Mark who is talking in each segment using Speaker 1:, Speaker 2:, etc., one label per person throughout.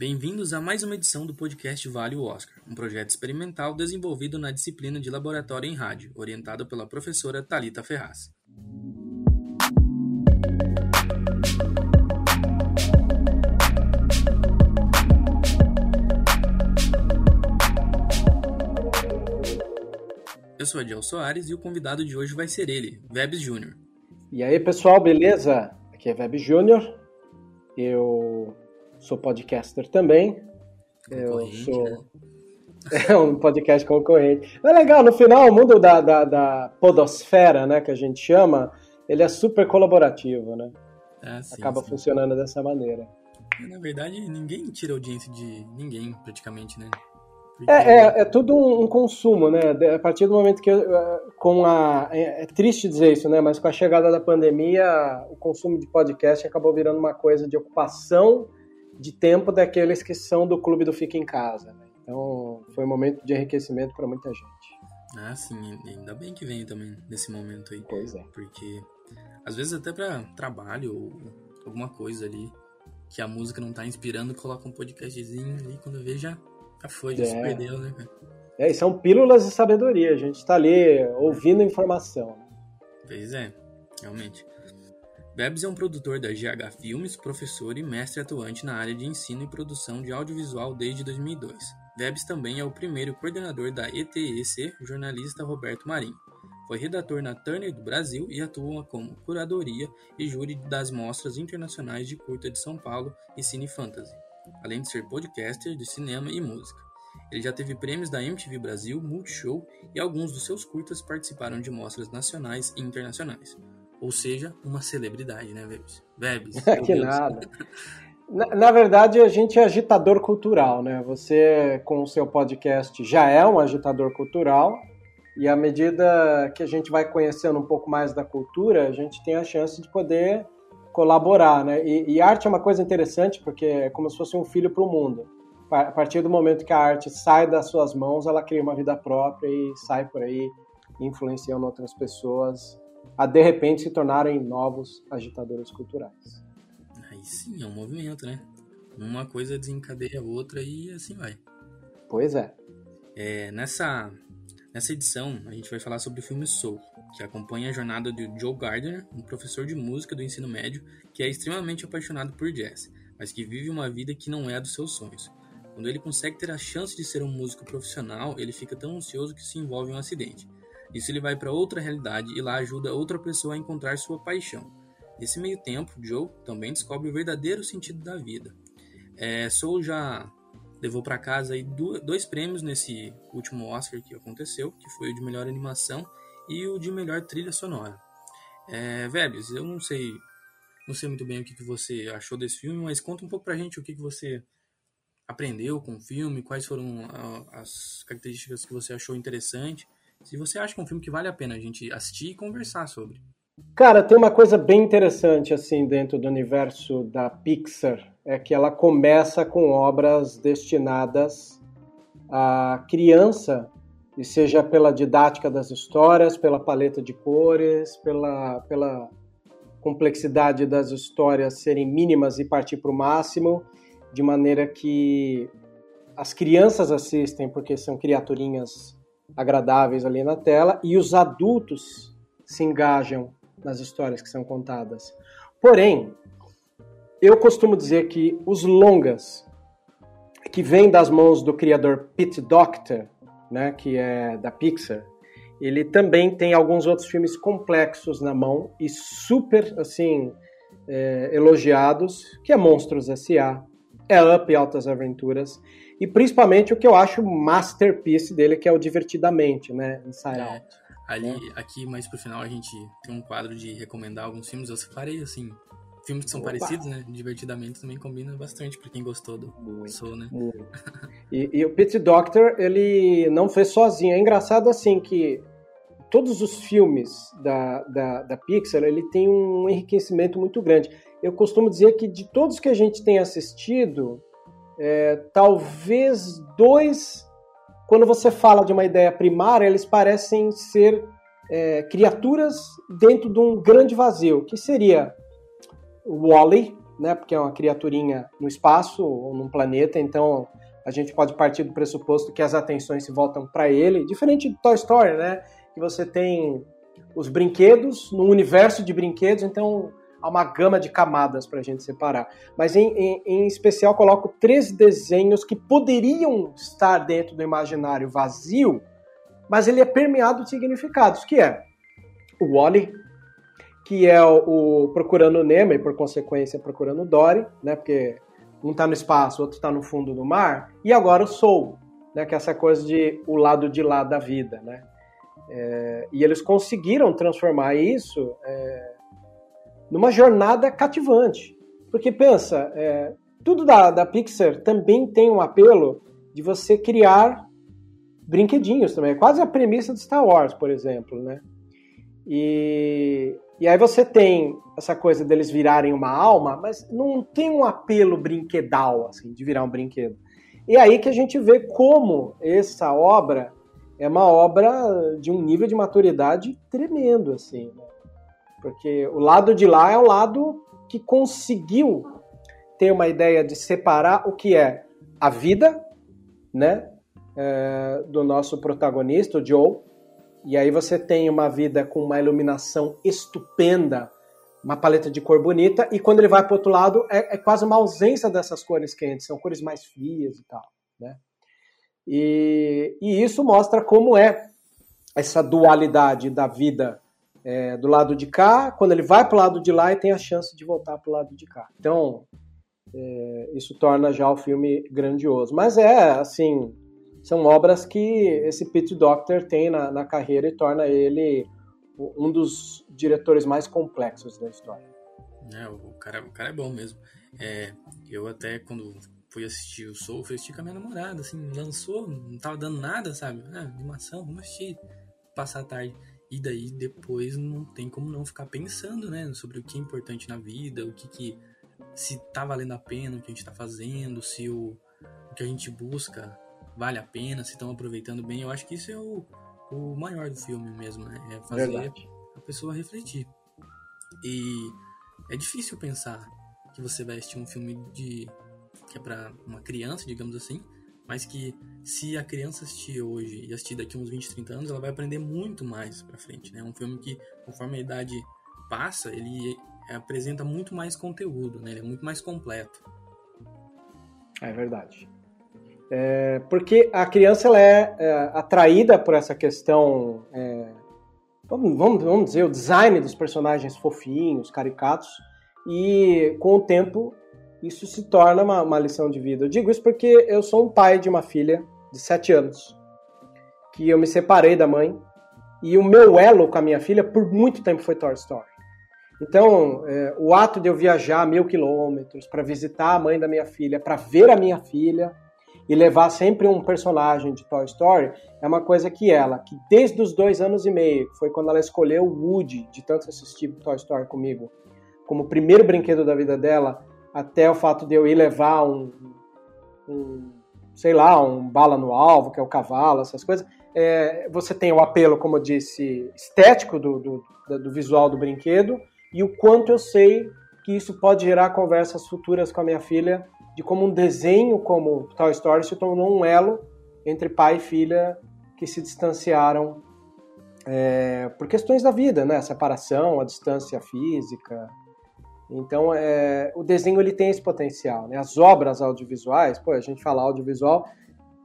Speaker 1: Bem-vindos a mais uma edição do podcast Vale o Oscar, um projeto experimental desenvolvido na disciplina de Laboratório em Rádio, orientado pela professora Talita Ferraz. Eu sou Adiel Soares e o convidado de hoje vai ser ele, Vebs Júnior.
Speaker 2: E aí, pessoal, beleza? Aqui é Vebs Júnior. Eu sou podcaster também. Eu sou. Né? É um podcast concorrente. É legal, no final, o mundo da, da, da, podosfera, né, que a gente chama, ele é super colaborativo, né? Ah, sim, Acaba sim. funcionando dessa maneira.
Speaker 1: Na verdade, ninguém tira audiência de ninguém, praticamente, né?
Speaker 2: É, é, é, tudo um, um, consumo, né? A partir do momento que com a é, é, triste dizer isso, né? Mas com a chegada da pandemia, o consumo de podcast acabou virando uma coisa de ocupação de tempo daqueles que são do clube do Fica em Casa. Né? Então, foi um momento de enriquecimento para muita gente.
Speaker 1: Ah, sim, ainda bem que vem também nesse momento aí.
Speaker 2: Pois é.
Speaker 1: Porque às vezes até para trabalho ou alguma coisa ali que a música não tá inspirando, coloca um podcastzinho ali quando vê já, já foi, já é. se perdeu, né, cara?
Speaker 2: É, e são pílulas de sabedoria, a gente tá ali ouvindo informação.
Speaker 1: Pois é, realmente. Bebs é um produtor da GH Filmes, professor e mestre atuante na área de ensino e produção de audiovisual desde 2002. Bebs também é o primeiro coordenador da ETEC, jornalista Roberto Marinho. Foi redator na Turner do Brasil e atua como curadoria e júri das mostras internacionais de curta de São Paulo e Cine Fantasy, além de ser podcaster de cinema e música. Ele já teve prêmios da MTV Brasil, Multishow e alguns dos seus curtas participaram de mostras nacionais e internacionais. Ou seja, uma celebridade, né, Vebs? Vebs.
Speaker 2: que Deus. nada. Na, na, verdade, a gente é agitador cultural, né? Você, com o seu podcast, já é um agitador cultural. E à medida que a gente vai conhecendo um pouco mais da cultura, a gente tem a chance de poder colaborar, né? E, e arte é uma coisa interessante porque é como se fosse um filho para o mundo. A partir do momento que a arte sai das suas mãos, ela cria uma vida própria e sai por aí influenciando outras pessoas a de repente se tornarem novos agitadores culturais.
Speaker 1: Aí sim, é um movimento, né? Uma coisa desencadeia a outra e assim vai.
Speaker 2: Pois é.
Speaker 1: é nessa, nessa edição, a gente vai falar sobre o filme Soul, que acompanha a jornada de Joe Gardner, um professor de música do ensino médio que é extremamente apaixonado por jazz, mas que vive uma vida que não é a dos seus sonhos. Quando ele consegue ter a chance de ser um músico profissional, ele fica tão ansioso que se envolve em um acidente. Isso ele vai para outra realidade e lá ajuda outra pessoa a encontrar sua paixão. Nesse meio tempo, Joe também descobre o verdadeiro sentido da vida. É, Soul já levou para casa aí dois prêmios nesse último Oscar que aconteceu, que foi o de melhor animação e o de melhor trilha sonora. É, Vebs, eu não sei, não sei muito bem o que, que você achou desse filme, mas conta um pouco pra gente o que, que você aprendeu com o filme, quais foram as características que você achou interessante se você acha que é um filme que vale a pena a gente assistir e conversar sobre.
Speaker 2: Cara, tem uma coisa bem interessante assim dentro do universo da Pixar, é que ela começa com obras destinadas à criança, e seja pela didática das histórias, pela paleta de cores, pela, pela complexidade das histórias serem mínimas e partir para o máximo, de maneira que as crianças assistem porque são criaturinhas agradáveis ali na tela e os adultos se engajam nas histórias que são contadas. Porém, eu costumo dizer que os longas que vêm das mãos do criador Pete Docter, né, que é da Pixar, ele também tem alguns outros filmes complexos na mão e super assim é, elogiados, que é Monstros S.A., é Up e Altas Aventuras e principalmente o que eu acho masterpiece dele, que é o Divertidamente, né? Inside é, Out.
Speaker 1: Ali, né? aqui mais pro final, a gente tem um quadro de recomendar alguns filmes. Eu separei, assim, filmes que são Opa. parecidos, né? Divertidamente também combina bastante pra quem gostou do muito, Soul, né?
Speaker 2: Muito. E, e o Pete Doctor, ele não fez sozinho. É engraçado, assim, que todos os filmes da, da, da Pixar, ele tem um enriquecimento muito grande. Eu costumo dizer que de todos que a gente tem assistido, é, talvez dois, quando você fala de uma ideia primária, eles parecem ser é, criaturas dentro de um grande vazio, que seria o Wally, né? Porque é uma criaturinha no espaço ou num planeta, então a gente pode partir do pressuposto que as atenções se voltam para ele, diferente de Toy Story, né? Que você tem os brinquedos no universo de brinquedos, então há uma gama de camadas para a gente separar. Mas em, em, em, especial coloco três desenhos que poderiam estar dentro do imaginário vazio, mas ele é permeado de significados, que é o Wally, que é o, o Procurando Nemo e por consequência Procurando Dory, né? Porque um está no espaço, outro está no fundo do mar, e agora o Soul, né? Que é essa coisa de o lado de lá da vida, né? É, e eles conseguiram transformar isso é, numa jornada cativante. Porque pensa, é, tudo da, da Pixar também tem um apelo de você criar brinquedinhos também. É quase a premissa de Star Wars, por exemplo, né? E, e aí você tem essa coisa deles virarem uma alma, mas não tem um apelo brinquedal, assim, de virar um brinquedo. E aí que a gente vê como essa obra é uma obra de um nível de maturidade tremendo, assim. Né? Porque o lado de lá é o lado que conseguiu ter uma ideia de separar o que é a vida, né, é, do nosso protagonista, o Joe, e aí você tem uma vida com uma iluminação estupenda, uma paleta de cor bonita, e quando ele vai para outro lado é, é, quase uma ausência dessas cores quentes, são cores mais frias e tal, né? E, e isso mostra como é essa dualidade da vida é, do lado de cá, quando ele vai para o lado de lá e tem a chance de voltar para o lado de cá. Então, é, isso torna já o filme grandioso. Mas é, assim, são obras que esse Pete Doctor tem na, na carreira e torna ele um dos diretores mais complexos da história.
Speaker 1: É, o cara, o cara é bom mesmo. É, eu até, quando fui assistir o Soul, fui assistir com a minha namorada, assim, lançou, não tava dando nada, sabe? Ah, animação, vamos assistir, passar a tarde. E daí depois não tem como não ficar pensando, né, sobre o que é importante na vida, o que que se tá valendo a pena o que a gente tá fazendo, se o, o que a gente busca vale a pena, se estão aproveitando bem. Eu acho que isso é o, o maior do filme mesmo, né? É fazer Verdade. a pessoa refletir. E é difícil pensar que você vai assistir um filme de que é para uma criança, digamos assim, mas que se a criança assistir hoje e assistir daqui uns 20, 30 anos, ela vai aprender muito mais para frente, né? É um filme que, conforme a idade passa, ele apresenta muito mais conteúdo, né? Ele é muito mais completo.
Speaker 2: É verdade. É, porque a criança ela é, é, atraída por essa questão, é, vamos, vamos, vamos dizer, o design dos personagens fofinhos, caricatos, e com o tempo isso se torna uma, uma lição de vida. Eu digo isso porque eu sou um pai de uma filha de 7 anos, que eu me separei da mãe, e o meu elo com a minha filha por muito tempo foi Toy Story. Então, é, o ato de eu viajar mil quilômetros para visitar a mãe da minha filha, para ver a minha filha e levar sempre um personagem de Toy Story, é uma coisa que ela, que desde os dois anos e meio, que foi quando ela escolheu o Woody, de tanto assistir Toy Story comigo, como primeiro brinquedo da vida dela, até o fato de eu ir levar um, um sei lá, um bala no alvo, que é o cavalo, essas coisas. É, você tem o apelo, como eu disse, estético do, do, do, visual do brinquedo e o quanto eu sei que isso pode gerar conversas futuras com a minha filha de como um desenho como Toy Story se tornou um elo entre pai e filha que se distanciaram é, por questões da vida, né? Separação, a distância física, então, é, o desenho ele tem esse potencial. Né? As obras audiovisuais, pô, a gente fala audiovisual,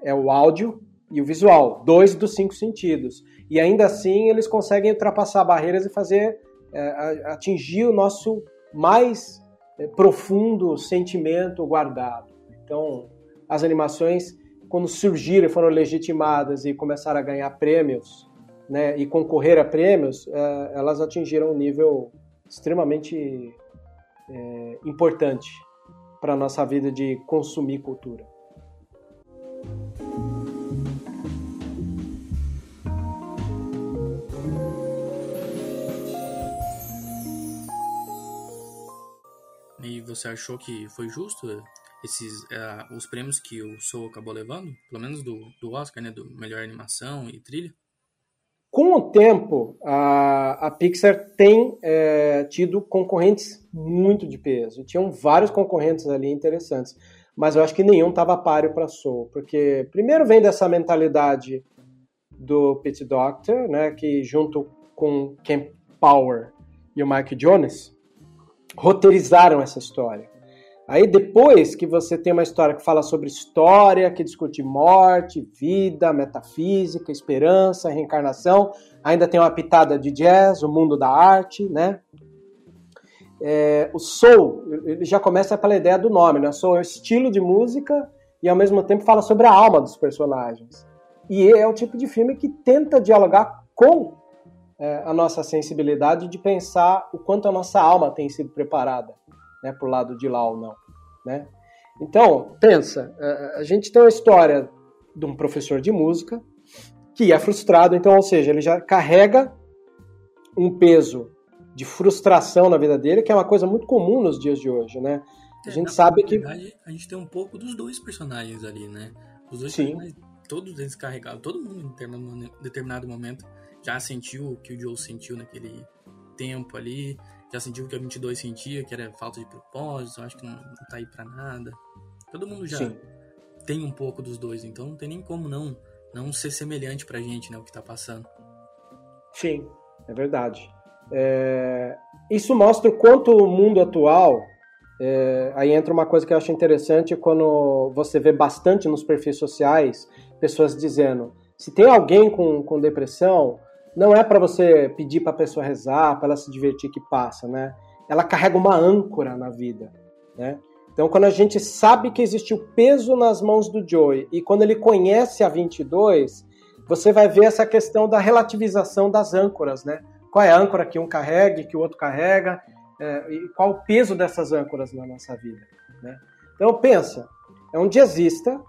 Speaker 2: é o áudio e o visual, dois dos cinco sentidos. E ainda assim, eles conseguem ultrapassar barreiras e fazer é, atingir o nosso mais é, profundo sentimento guardado. Então, as animações, quando surgiram e foram legitimadas e começaram a ganhar prêmios, né, e concorrer a prêmios, é, elas atingiram um nível extremamente é, importante para a nossa vida de consumir cultura.
Speaker 1: E você achou que foi justo esses uh, os prêmios que o Soul acabou levando, pelo menos do, do Oscar, né, do melhor animação e trilha?
Speaker 2: Com o tempo, a, a Pixar tem é, tido concorrentes muito de peso. Tinham vários concorrentes ali interessantes, mas eu acho que nenhum estava páreo para Soul, porque primeiro vem dessa mentalidade do Pete Doctor, né, que junto com Ken Power e o Mike Jones roteirizaram essa história. Aí depois que você tem uma história que fala sobre história, que discute morte, vida, metafísica, esperança, reencarnação, ainda tem uma pitada de jazz, o mundo da arte, né? É, o soul, ele já começa pela ideia do nome, né? Soul é o estilo de música e ao mesmo tempo fala sobre a alma dos personagens. E é o tipo de filme que tenta dialogar com é, a nossa sensibilidade de pensar o quanto a nossa alma tem sido preparada né, para o lado de lá ou não. Né? Então, pensa, a gente tem uma história de um professor de música que é frustrado, então, ou seja, ele já carrega um peso de frustração na vida dele, que é uma coisa muito comum nos dias de hoje, né?
Speaker 1: A é, gente sabe que a gente tem um pouco dos dois personagens ali, né? Os dois
Speaker 2: Sim.
Speaker 1: todos eles carregados, todo mundo em determinado momento já sentiu o que o Joe sentiu naquele tempo ali, já sentiu o que a 22 sentia, que era falta de propósito, acho que não, não tá aí pra nada. Todo mundo já Sim. tem um pouco dos dois, então não tem nem como não não ser semelhante pra gente, né, o que tá passando.
Speaker 2: Sim, é verdade. É... Isso mostra o quanto o mundo atual. É... Aí entra uma coisa que eu acho interessante quando você vê bastante nos perfis sociais pessoas dizendo: se tem alguém com, com depressão, não é para você pedir para a pessoa rezar, para ela se divertir que passa, né? Ela carrega uma âncora na vida, né? Então, quando a gente sabe que existe o peso nas mãos do Joey e quando ele conhece a 22, você vai ver essa questão da relativização das âncoras, né? Qual é a âncora que um carrega e que o outro carrega é, e qual o peso dessas âncoras na nossa vida, né? Então, pensa, é um jazzista,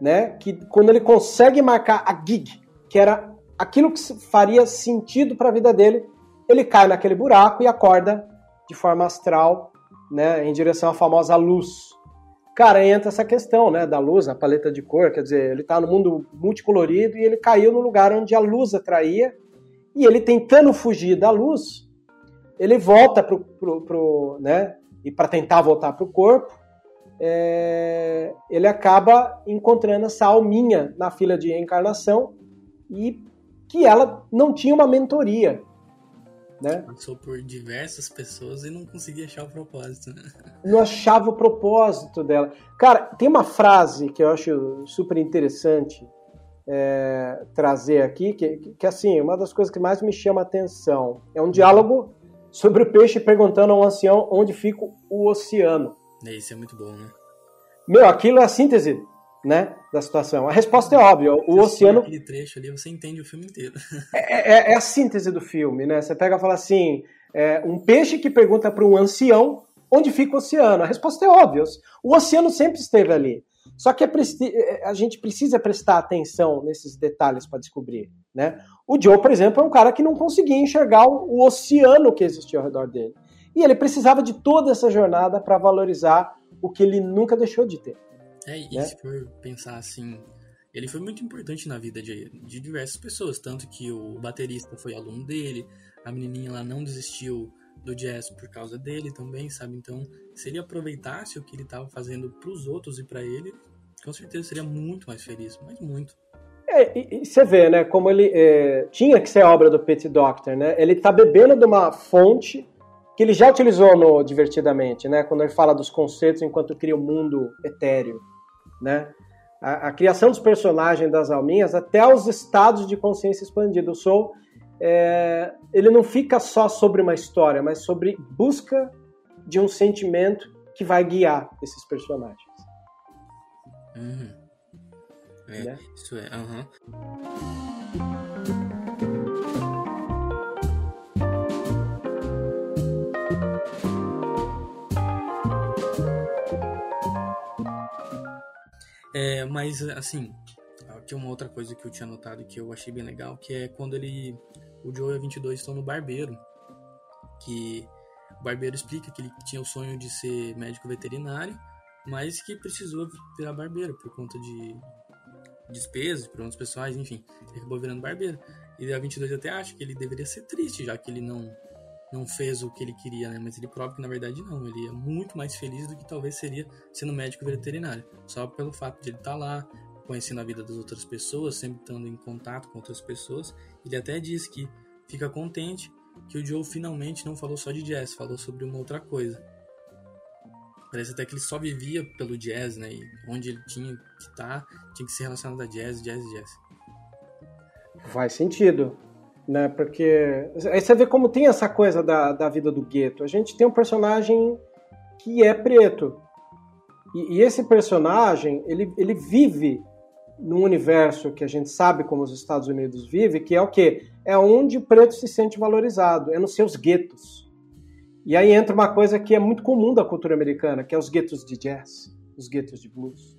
Speaker 2: né? Que quando ele consegue marcar a gig, que era aquilo que faria sentido para a vida dele, ele cai naquele buraco e acorda de forma astral, né, em direção à famosa luz. Cara, entra essa questão, né, da luz, a paleta de cor, quer dizer, ele está no mundo multicolorido e ele caiu no lugar onde a luz atraía, e ele tentando fugir da luz, ele volta pro, pro, pro né, e para tentar voltar para o corpo, é, ele acaba encontrando essa alminha na fila de reencarnação e que ela não tinha uma mentoria. Né?
Speaker 1: Passou por diversas pessoas e não conseguia achar o propósito. Né?
Speaker 2: Não achava o propósito dela. Cara, tem uma frase que eu acho super interessante é, trazer aqui, que, que, que assim, uma das coisas que mais me chama a atenção. É um diálogo sobre o peixe perguntando ao ancião onde fica o oceano.
Speaker 1: Isso é muito bom, né?
Speaker 2: Meu, aquilo é a síntese né, da situação? A resposta é óbvia. O
Speaker 1: você
Speaker 2: oceano.
Speaker 1: Aquele trecho ali, você entende o filme inteiro.
Speaker 2: É, é, é a síntese do filme, né? Você pega e fala assim: é, um peixe que pergunta para um ancião onde fica o oceano. A resposta é óbvia. O oceano sempre esteve ali. Só que é é, a gente precisa prestar atenção nesses detalhes para descobrir. Né? O Joe, por exemplo, é um cara que não conseguia enxergar o oceano que existia ao redor dele. E ele precisava de toda essa jornada para valorizar o que ele nunca deixou de ter.
Speaker 1: É, e né? se for pensar assim, ele foi muito importante na vida de, de diversas pessoas, tanto que o baterista foi aluno dele, a menininha lá não desistiu do jazz por causa dele também, sabe? Então, se ele aproveitasse o que ele estava fazendo para os outros e para ele, com certeza seria muito mais feliz, mas muito.
Speaker 2: É, e, e você vê, né, como ele é, tinha que ser obra do Pete Doctor, né? Ele tá bebendo de uma fonte que ele já utilizou no Divertidamente, né? Quando ele fala dos conceitos enquanto cria o um mundo etéreo né? A, a, criação dos personagens das alminhas até os estados de consciência expandida. O Soul, é, ele não fica só sobre uma história, mas sobre busca de um sentimento que vai guiar esses personagens.
Speaker 1: Uhum. É, né? Isso é. Uhum. É, mas, assim, aqui uma outra coisa que eu tinha notado que eu achei bem legal, que é quando ele, o Joe e a 22 estão no barbeiro, que o barbeiro explica que ele tinha o sonho de ser médico veterinário, mas que precisou virar barbeiro por conta de despesas, problemas pessoais, enfim, ele acabou virando barbeiro. E a 22 até acha que ele deveria ser triste, já que ele não não fez o que ele queria, né? Mas ele prova que na verdade não. Ele é muito mais feliz do que talvez seria sendo médico veterinário. Só pelo fato de ele estar tá lá, conhecendo a vida das outras pessoas, sempre estando em contato com outras pessoas. Ele até diz que fica contente que o Joe finalmente não falou só de jazz, falou sobre uma outra coisa. Parece até que ele só vivia pelo jazz, né? E onde ele tinha que estar, tá, tinha que ser relacionado a jazz, jazz, jazz.
Speaker 2: Faz sentido, né? Porque aí você vê como tem essa coisa da, da vida do gueto. A gente tem um personagem que é preto. E, e esse personagem, ele, ele vive num universo que a gente sabe como os Estados Unidos vive, que é o quê? É onde o preto se sente valorizado, é nos seus guetos. E aí entra uma coisa que é muito comum da cultura americana, que é os guetos de jazz, os guetos de blues,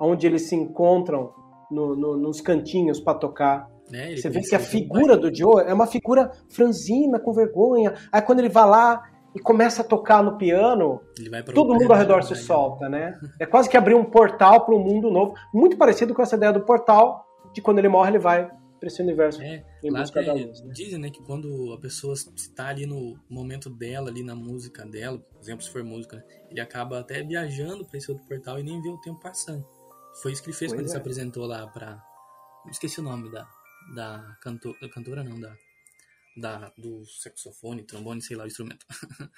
Speaker 2: onde eles se encontram no, no, nos cantinhos para tocar. É, Você vê que a figura do Joe é uma figura franzina, com vergonha. Aí quando ele vai lá e começa a tocar no piano, todo mundo ao redor se solta, né? É quase que abrir um portal para um mundo novo, muito parecido com essa ideia do portal, de quando ele morre ele vai para esse universo
Speaker 1: é, em busca da luz. Né? Dizem né, que quando a pessoa está ali no momento dela, ali na música dela, por exemplo, se for música, né, ele acaba até viajando para esse outro portal e nem vê o tempo passando. Foi isso que ele fez pois quando é. ele se é. apresentou lá para. Esqueci o nome da, da, cantor, da cantora, não, da, da, do saxofone, trombone, sei lá o instrumento.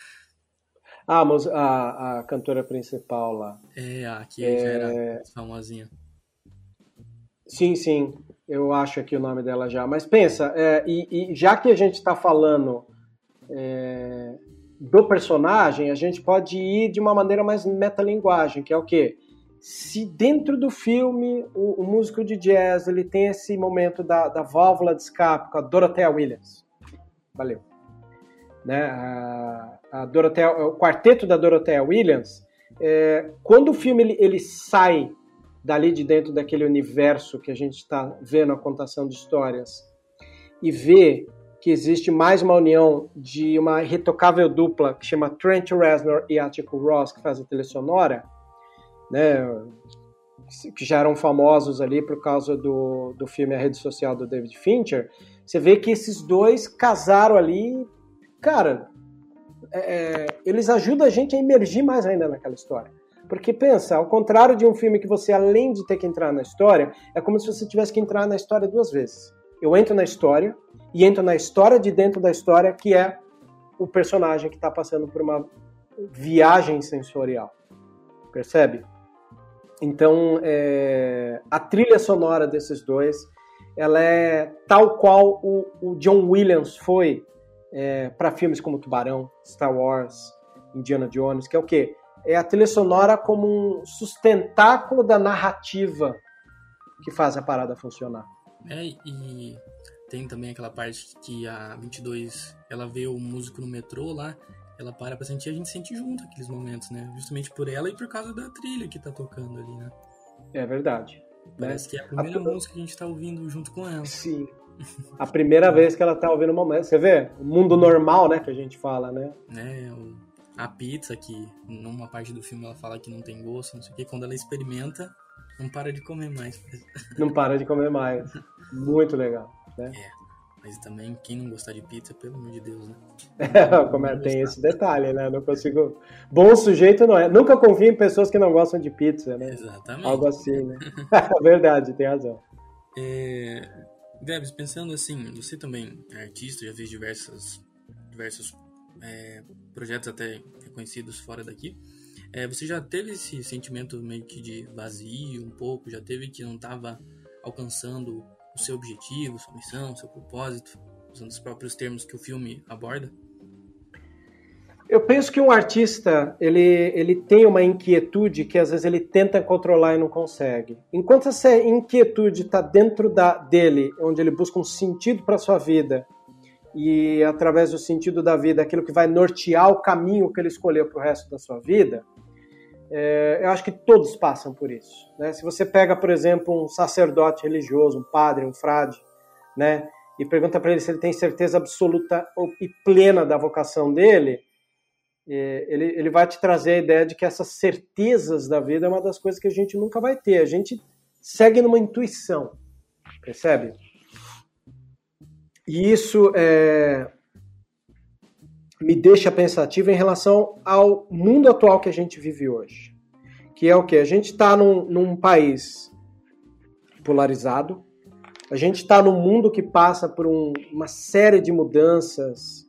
Speaker 2: ah, mas a, a cantora principal lá.
Speaker 1: É, a que é... já era famosinha.
Speaker 2: Sim, sim eu acho aqui o nome dela já. Mas pensa, é, e, e, já que a gente está falando é, do personagem, a gente pode ir de uma maneira mais metalinguagem, que é o quê? Se dentro do filme o, o músico de jazz ele tem esse momento da, da válvula de escape com a Dorothea Williams. Valeu. Né? A, a Dorothea, o quarteto da Dorothea Williams, é, quando o filme ele, ele sai dali de dentro daquele universo que a gente está vendo a contação de histórias e ver que existe mais uma união de uma retocável dupla que chama Trent Reznor e Atticus Ross, que faz a trilha sonora, né, que já eram famosos ali por causa do, do filme A Rede Social do David Fincher, você vê que esses dois casaram ali, cara, é, é eles ajudam a gente a emergir mais ainda naquela história. Porque pensa, ao contrário de um filme que você, além de ter que entrar na história, é como se você tivesse que entrar na história duas vezes. Eu entro na história e entro na história de dentro da história, que é o personagem que está passando por uma viagem sensorial. Percebe? Então, é, a trilha sonora desses dois, ela é tal qual o, o John Williams foi é, para filmes como Tubarão, Star Wars, Indiana Jones, que é o quê? é a trilha sonora como um sustentáculo da narrativa que faz a parada funcionar.
Speaker 1: É, e tem também aquela parte que a 22, ela vê o músico no metrô lá, ela para pra sentir, a gente sente junto aqueles momentos, né? Justamente por ela e por causa da trilha que tá tocando ali, né?
Speaker 2: É verdade.
Speaker 1: Parece né? que é a primeira a... música que a gente tá ouvindo junto com ela.
Speaker 2: Sim. A primeira vez que ela tá ouvindo o momento. Você vê? O mundo normal, né? Que a gente fala, né?
Speaker 1: É, o a pizza, que numa parte do filme ela fala que não tem gosto, não sei o que, quando ela experimenta, não para de comer mais.
Speaker 2: Não para de comer mais. Muito legal. Né?
Speaker 1: É. Mas também, quem não gostar de pizza, pelo amor de Deus, né?
Speaker 2: É, como é, tem esse detalhe, né? Não consigo. Bom sujeito não é. Nunca confio em pessoas que não gostam de pizza, né?
Speaker 1: Exatamente.
Speaker 2: Algo assim, né? Verdade, tem razão.
Speaker 1: É... Debs, pensando assim, você também é artista, já fez diversas, diversos é, projetos até reconhecidos fora daqui. É, você já teve esse sentimento meio que de vazio um pouco? Já teve que não estava alcançando o seu objetivo, sua missão, seu propósito, usando os próprios termos que o filme aborda?
Speaker 2: Eu penso que um artista ele, ele tem uma inquietude que às vezes ele tenta controlar e não consegue. Enquanto essa inquietude está dentro da, dele, onde ele busca um sentido para sua vida e através do sentido da vida, aquilo que vai nortear o caminho que ele escolheu para o resto da sua vida, é, eu acho que todos passam por isso. Né? Se você pega, por exemplo, um sacerdote religioso, um padre, um frade, né, e pergunta para ele se ele tem certeza absoluta e plena da vocação dele, é, ele, ele vai te trazer a ideia de que essas certezas da vida é uma das coisas que a gente nunca vai ter. A gente segue numa intuição, percebe? E isso é, me deixa pensativo em relação ao mundo atual que a gente vive hoje. Que é o que? A gente está num, num país polarizado, a gente está num mundo que passa por um, uma série de mudanças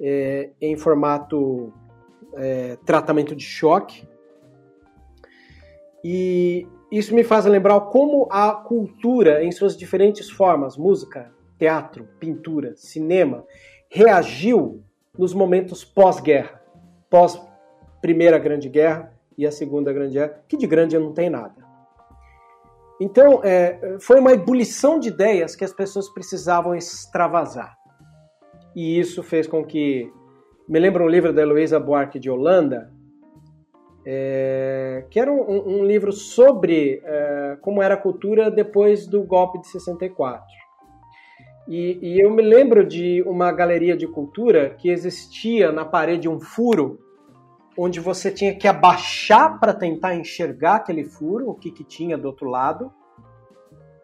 Speaker 2: é, em formato é, tratamento de choque. E isso me faz lembrar como a cultura, em suas diferentes formas, música, teatro, pintura, cinema, reagiu nos momentos pós-guerra, pós Primeira Grande Guerra e a Segunda Grande Guerra, que de grande não tem nada. Então, é, foi uma ebulição de ideias que as pessoas precisavam extravasar. E isso fez com que. Me lembra um livro da Heloísa Buarque de Holanda, é, que era um, um livro sobre é, como era a cultura depois do golpe de 64. E, e, eu me lembro de uma galeria de cultura que existia na parede um furo, onde você tinha que abaixar para tentar enxergar aquele furo, o que, que tinha do outro lado.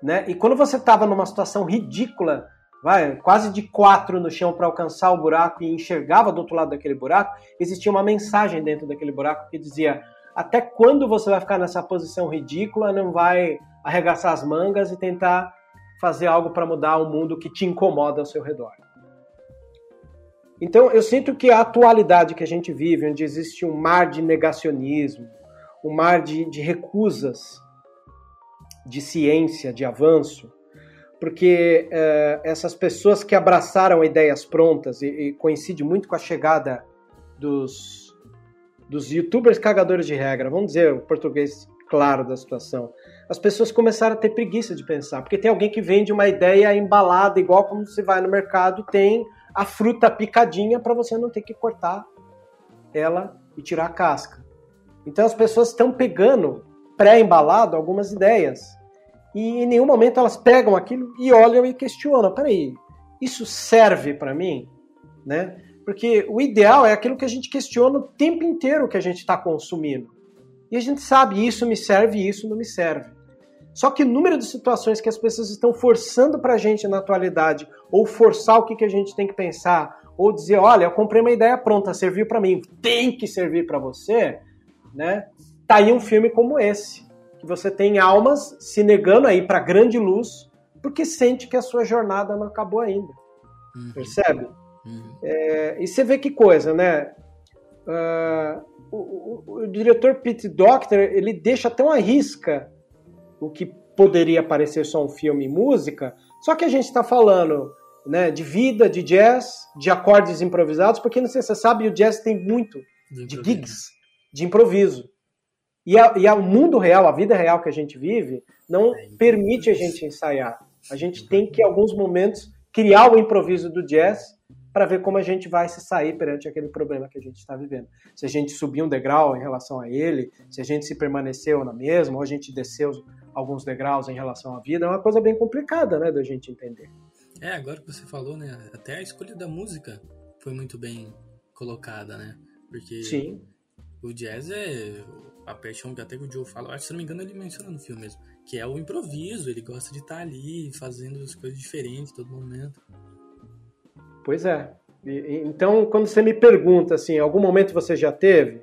Speaker 2: Né? E quando você estava numa situação ridícula, vai, quase de quatro no chão para alcançar o buraco e enxergava do outro lado daquele buraco, existia uma mensagem dentro daquele buraco que dizia: até quando você vai ficar nessa posição ridícula, não vai arregaçar as mangas e tentar fazer algo para mudar o mundo que te incomoda ao seu redor. Então, eu sinto que a atualidade que a gente vive, onde existe um mar de negacionismo, um mar de, de recusas de ciência, de avanço, porque uh, essas pessoas que abraçaram ideias prontas, e, e, coincide muito com a chegada dos, dos youtubers cagadores de regra, vamos dizer o português claro da situação, as pessoas começaram a ter preguiça de pensar, porque tem alguém que vende uma ideia embalada, igual como você vai no mercado, tem a fruta picadinha para você não ter que cortar ela e tirar a casca. Então as pessoas estão pegando pré-embalado algumas ideias e em nenhum momento elas pegam aquilo e olham e questionam: peraí, isso serve para mim? Né? Porque o ideal é aquilo que a gente questiona o tempo inteiro que a gente está consumindo. E a gente sabe, isso me serve e isso não me serve. Só que o número de situações que as pessoas estão forçando para a gente na atualidade, ou forçar o que, que a gente tem que pensar, ou dizer, olha, eu comprei uma ideia pronta, serviu para mim, tem que servir para você, né? Tá aí um filme como esse, que você tem almas se negando aí para grande luz, porque sente que a sua jornada não acabou ainda. Uhum. Percebe? Uhum. É, e você vê que coisa, né? Uh, o, o, o, diretor Pete Doctor ele deixa até uma risca o que poderia parecer só um filme e música, só que a gente está falando né, de vida, de jazz, de acordes improvisados, porque não sei se você sabe, o jazz tem muito de, de gigs, de improviso. E, a, e a, o mundo real, a vida real que a gente vive, não é permite a gente ensaiar. A gente tem que, em alguns momentos, criar o improviso do jazz para ver como a gente vai se sair perante aquele problema que a gente está vivendo. Se a gente subiu um degrau em relação a ele, se a gente se permaneceu na mesma, ou a gente desceu alguns degraus em relação à vida, é uma coisa bem complicada, né, da gente entender.
Speaker 1: É, agora que você falou, né, até a escolha da música foi muito bem colocada, né? Porque
Speaker 2: Sim.
Speaker 1: o jazz é a paixão que até que o Joe fala, acho que se não me engano ele menciona no filme mesmo, que é o improviso, ele gosta de estar tá ali fazendo as coisas diferentes todo momento.
Speaker 2: Pois é. Então, quando você me pergunta assim, algum momento você já teve?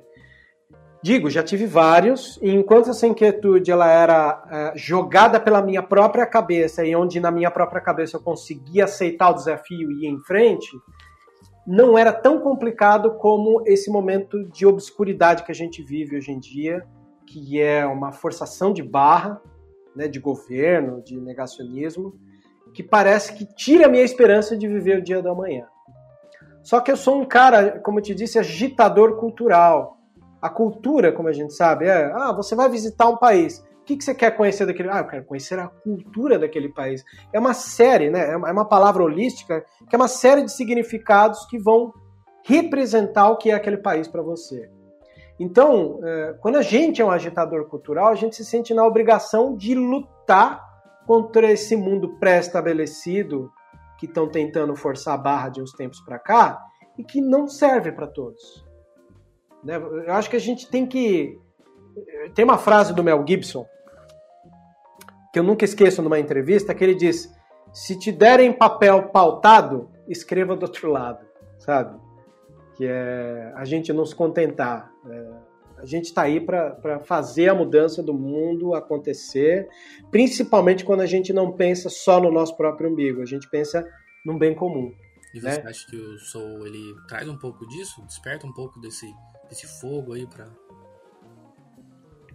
Speaker 2: Digo, já tive vários, e enquanto essa inquietude ela era uh, jogada pela minha própria cabeça e onde na minha própria cabeça eu conseguia aceitar o desafio e ir em frente, não era tão complicado como esse momento de obscuridade que a gente vive hoje em dia, que é uma forçação de barra, né, de governo, de negacionismo, que parece que tira a minha esperança de viver o dia da manhã. Só que eu sou um cara, como eu te disse, agitador cultural. A cultura, como a gente sabe, é: ah, você vai visitar um país. O que, que você quer conhecer daquele? Ah, eu quero conhecer a cultura daquele país. É uma série, né? É uma palavra holística que é uma série de significados que vão representar o que é aquele país para você. Então, é, quando a gente é um agitador cultural, a gente se sente na obrigação de lutar contra esse mundo pré-estabelecido que estão tentando forçar a barra de uns tempos para cá e que não serve para todos. Né? Eu acho que a gente tem que. Tem uma frase do Mel Gibson que eu nunca esqueço numa entrevista que ele diz: se te derem papel pautado, escreva do outro lado, sabe? Que é a gente não se contentar. A gente está aí para fazer a mudança do mundo acontecer, principalmente quando a gente não pensa só no nosso próprio umbigo, a gente pensa num bem comum.
Speaker 1: E você né? acha que o Soul ele traz um pouco disso, desperta um pouco desse, desse fogo aí para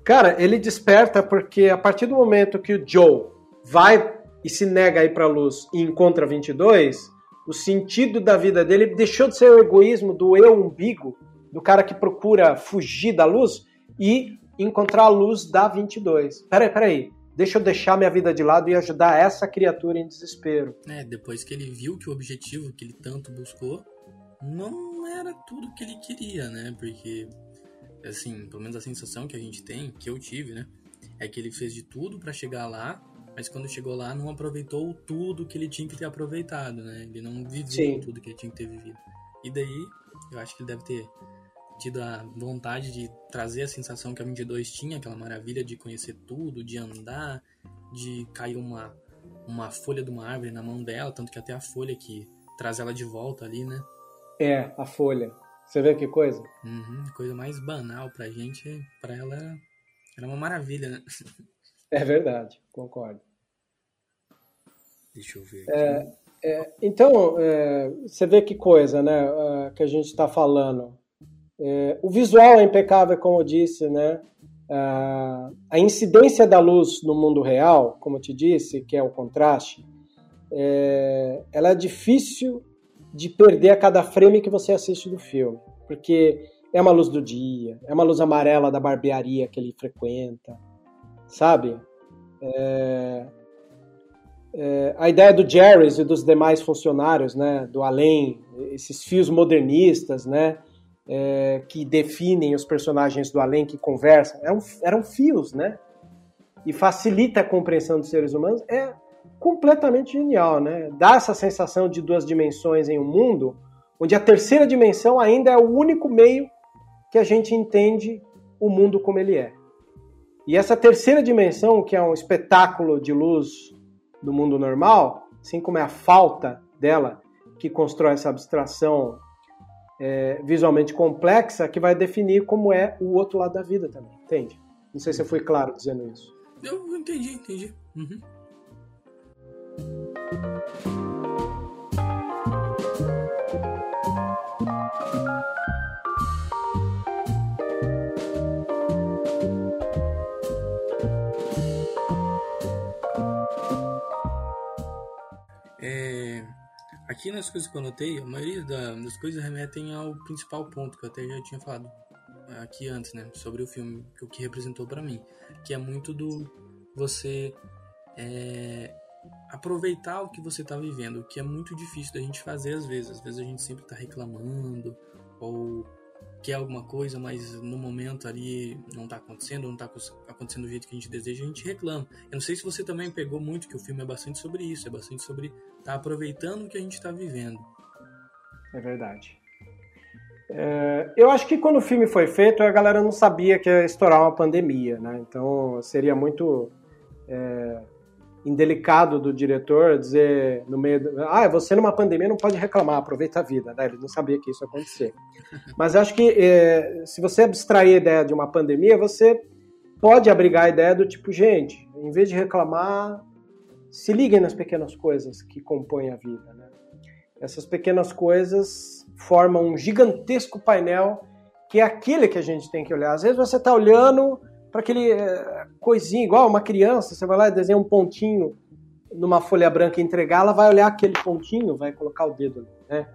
Speaker 2: Cara, ele desperta porque a partir do momento que o Joe vai e se nega a ir para a luz e encontra 22, o sentido da vida dele deixou de ser o egoísmo do eu umbigo, do cara que procura fugir da luz e encontrar a luz da 22. Peraí, peraí. Deixa eu deixar minha vida de lado e ajudar essa criatura em desespero.
Speaker 1: É, depois que ele viu que o objetivo que ele tanto buscou não era tudo que ele queria, né? Porque assim, pelo menos a sensação que a gente tem, que eu tive, né? É que ele fez de tudo para chegar lá, mas quando chegou lá não aproveitou tudo que ele tinha que ter aproveitado, né? Ele não viveu Sim. tudo que ele tinha que ter vivido. E daí, eu acho que ele deve ter tido a vontade de trazer a sensação que a 22 tinha, aquela maravilha de conhecer tudo, de andar, de cair uma, uma folha de uma árvore na mão dela, tanto que até a folha que traz ela de volta ali, né?
Speaker 2: É, a folha. Você vê que coisa?
Speaker 1: Uhum, coisa mais banal pra gente, pra ela era, era uma maravilha, né?
Speaker 2: É verdade, concordo.
Speaker 1: Deixa eu ver
Speaker 2: é, aqui. É, é, então, é, você vê que coisa, né, uh, que a gente está falando. É, o visual é impecável, como eu disse, né? A incidência da luz no mundo real, como eu te disse, que é o contraste, é, ela é difícil de perder a cada frame que você assiste do filme, porque é uma luz do dia, é uma luz amarela da barbearia que ele frequenta, sabe? É, é, a ideia do Jerry's e dos demais funcionários, né, do além, esses fios modernistas, né, é, que definem os personagens do além que conversam, eram, eram fios, né? E facilita a compreensão dos seres humanos. É completamente genial, né? Dá essa sensação de duas dimensões em um mundo onde a terceira dimensão ainda é o único meio que a gente entende o mundo como ele é. E essa terceira dimensão, que é um espetáculo de luz do mundo normal, assim como é a falta dela que constrói essa abstração é, visualmente complexa, que vai definir como é o outro lado da vida também, entende? Não sei se eu fui claro dizendo isso.
Speaker 1: Eu entendi, entendi. Uhum. Aqui nas coisas que eu anotei, a maioria da, das coisas remetem ao principal ponto que eu até já tinha falado aqui antes, né, sobre o filme, o que representou para mim, que é muito do você é, aproveitar o que você está vivendo, o que é muito difícil da gente fazer às vezes. Às vezes a gente sempre está reclamando ou quer alguma coisa, mas no momento ali não está acontecendo, não está acontecendo do jeito que a gente deseja, a gente reclama. Eu não sei se você também pegou muito que o filme é bastante sobre isso, é bastante sobre tá aproveitando o que a gente está vivendo.
Speaker 2: É verdade. É, eu acho que quando o filme foi feito, a galera não sabia que ia estourar uma pandemia, né? Então seria muito é, indelicado do diretor dizer no meio do, ah você numa pandemia não pode reclamar aproveita a vida né? ele não sabia que isso ia acontecer mas acho que é, se você abstrair a ideia de uma pandemia você pode abrigar a ideia do tipo gente em vez de reclamar se liguem nas pequenas coisas que compõem a vida né? essas pequenas coisas formam um gigantesco painel que é aquele que a gente tem que olhar às vezes você está olhando para aquele é, coisinha, igual uma criança, você vai lá e desenha um pontinho numa folha branca e entregar, ela vai olhar aquele pontinho, vai colocar o dedo ali, né?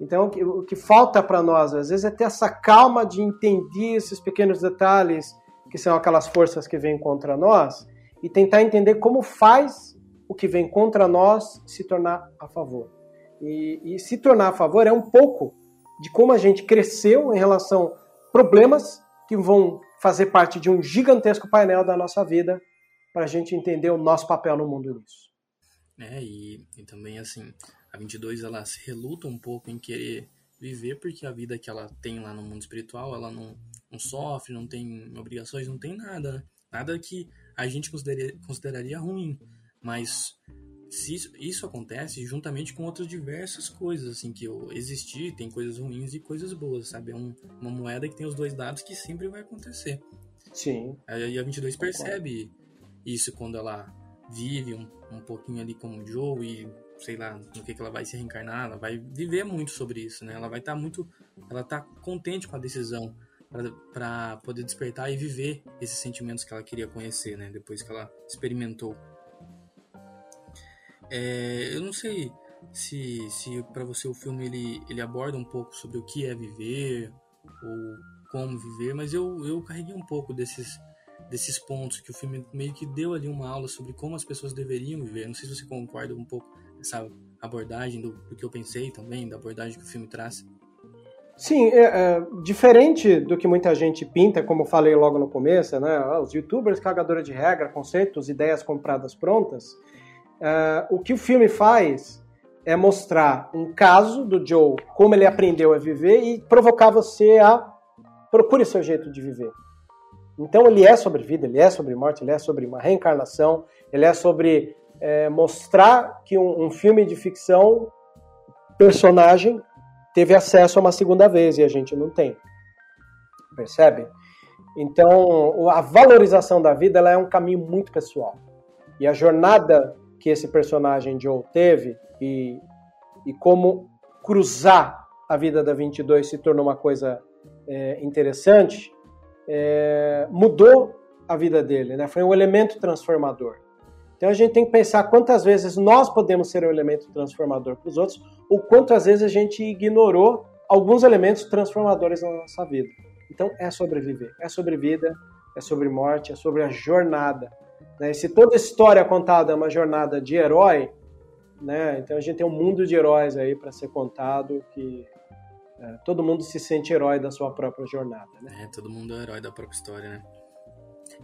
Speaker 2: Então, o que, falta para nós, às vezes, é ter essa calma de entender esses pequenos detalhes, que são aquelas forças que vêm contra nós, e tentar entender como faz o que vem contra nós se tornar a favor. E, e se tornar a favor é um pouco de como a gente cresceu em relação a problemas que vão fazer parte de um gigantesco painel da nossa vida para a gente entender o nosso papel no mundo nisso.
Speaker 1: É, e, e também assim, a 22 ela se reluta um pouco em querer viver porque a vida que ela tem lá no mundo espiritual, ela não, não sofre, não tem obrigações, não tem nada, né? Nada que a gente consideraria, consideraria ruim, mas se isso, isso, acontece juntamente com outras diversas coisas, assim, que existir, tem coisas ruins e coisas boas, sabe? É um, uma moeda que tem os dois lados que sempre vai acontecer.
Speaker 2: Sim.
Speaker 1: Aí a 22 percebe isso quando ela vive um, um pouquinho ali como Joe e sei lá no que, que ela vai se reencarnar, ela vai viver muito sobre isso, né? Ela vai estar tá muito, ela tá contente com a decisão para poder despertar e viver esses sentimentos que ela queria conhecer, né? Depois que ela experimentou. É, eu não sei se, se para você o filme ele, ele aborda um pouco sobre o que é viver ou como viver, mas eu, eu carreguei um pouco desses desses pontos que o filme meio que deu ali uma aula sobre como as pessoas deveriam viver. Não sei se você concorda um pouco essa abordagem do, do que eu pensei também, da abordagem que o filme traz.
Speaker 2: Sim, é, é, diferente do que muita gente pinta, como falei logo no começo, né? Ah, os youtubers cagadores de regra, conceitos, ideias compradas prontas. É, o que o filme faz é mostrar um caso do Joe, como ele aprendeu a viver e provocar você a procure seu jeito de viver. Então ele é sobre vida, ele é sobre morte, ele é sobre uma reencarnação, ele é sobre é, mostrar que um, um, filme de ficção, personagem, teve acesso a uma segunda vez e a gente não tem. Percebe? Então a valorização da vida é um caminho muito pessoal. E a jornada que esse personagem Joe teve e, e como cruzar a vida da 22 se tornou uma coisa é, interessante, é, mudou a vida dele, né? Foi um elemento transformador. Então a gente tem que pensar quantas vezes nós podemos ser um elemento transformador para os outros, ou quantas vezes a gente ignorou alguns elementos transformadores na nossa vida. Então é sobreviver, é sobre vida, é sobre morte, é sobre a jornada. Né? Se toda história contada é uma jornada de herói, né? Então a gente tem um mundo de heróis aí para ser contado que é, todo mundo se sente herói da sua própria jornada, né?
Speaker 1: É, todo mundo é herói da própria história, né?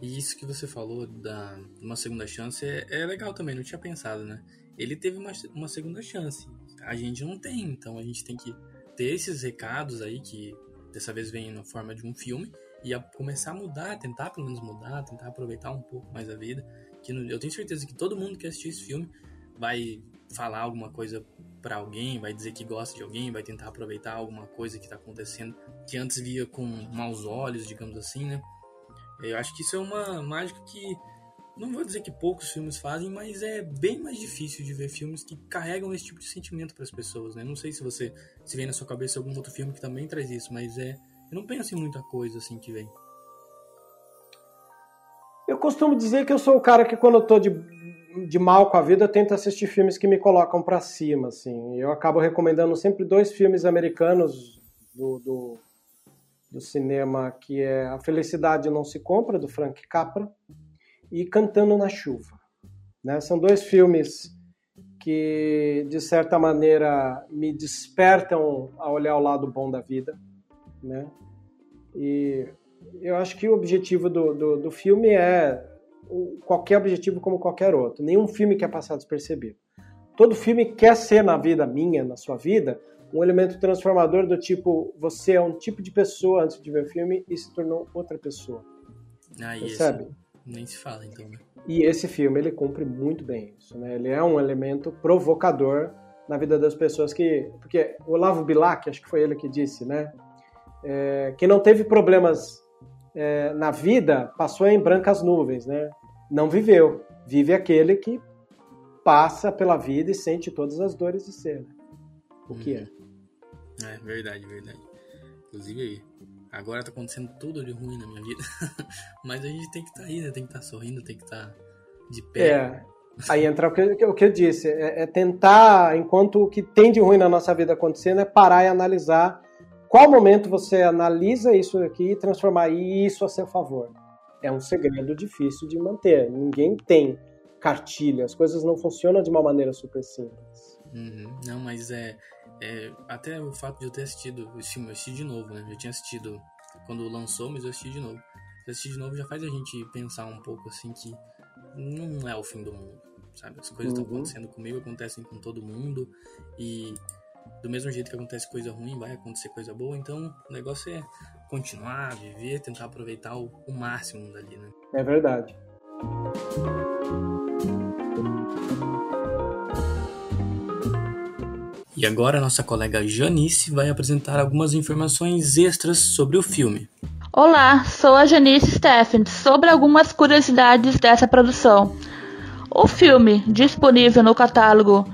Speaker 1: E isso que você falou da uma segunda chance é, é legal também, não tinha pensado, né? Ele teve uma, uma segunda chance, a gente não tem, então a gente tem que ter esses recados aí que dessa vez vem na forma de um filme e a começar a mudar, tentar pelo menos mudar, tentar aproveitar um pouco mais a vida. Que eu tenho certeza que todo mundo que assistir esse filme vai falar alguma coisa para alguém, vai dizer que gosta de alguém, vai tentar aproveitar alguma coisa que está acontecendo que antes via com maus olhos, digamos assim, né? Eu acho que isso é uma mágica que não vou dizer que poucos filmes fazem, mas é bem mais difícil de ver filmes que carregam esse tipo de sentimento para as pessoas, né? Não sei se você se vem na sua cabeça algum outro filme que também traz isso, mas é eu não penso em muita coisa assim que vem.
Speaker 2: Eu costumo dizer que eu sou o cara que quando eu tô de de mal com a vida, eu tento assistir filmes que me colocam para cima, assim. Eu acabo recomendando sempre dois filmes americanos do, do, do, cinema, que é A Felicidade Não Se Compra, do Frank Capra, e Cantando na Chuva. Né? São dois filmes que, de certa maneira, me despertam a olhar o lado bom da vida, né? E eu acho que o objetivo do, do, do filme é qualquer objetivo como qualquer outro. Nenhum filme quer passar despercebido. Todo filme quer ser na vida minha, na sua vida, um elemento transformador do tipo você é um tipo de pessoa antes de ver o filme e se tornou outra pessoa.
Speaker 1: Ah, Percebe? Isso nem se fala então. Né?
Speaker 2: E esse filme ele cumpre muito bem isso, né? Ele é um elemento provocador na vida das pessoas que, porque o Olavo Bilac, acho que foi ele que disse, né? É, que não teve problemas é, na vida passou em brancas nuvens, né? não viveu. Vive aquele que passa pela vida e sente todas as dores de ser. Né? O que é.
Speaker 1: Uhum. É, verdade, verdade. Inclusive aí, agora tá acontecendo tudo de ruim na minha vida. Mas a gente tem que estar tá aí, né? Tem que estar tá sorrindo, tem que estar tá de pé.
Speaker 2: É. Aí entra o que, o que eu disse, é, é tentar, enquanto o que tem de ruim na nossa vida acontecendo, é parar e analisar qual momento você analisa isso aqui e transformar isso a seu favor é um segredo difícil de manter. Ninguém tem cartilha, as coisas não funcionam de uma maneira super simples.
Speaker 1: Uhum. Não, mas é, é, Até o fato de eu ter assistido esse filme, eu assisti de novo, né? Eu tinha assistido quando lançou, mas eu assisti de novo. Assistir de novo já faz a gente pensar um pouco assim que não é o fim do mundo, sabe? As coisas estão uhum. acontecendo comigo, acontecem com todo mundo e do mesmo jeito que acontece coisa ruim, vai acontecer coisa boa. Então, o negócio é continuar, viver, tentar aproveitar o, o máximo dali, né?
Speaker 2: É verdade.
Speaker 1: E agora a nossa colega Janice vai apresentar algumas informações extras sobre o filme.
Speaker 3: Olá, sou a Janice Steffen, sobre algumas curiosidades dessa produção. O filme, disponível no catálogo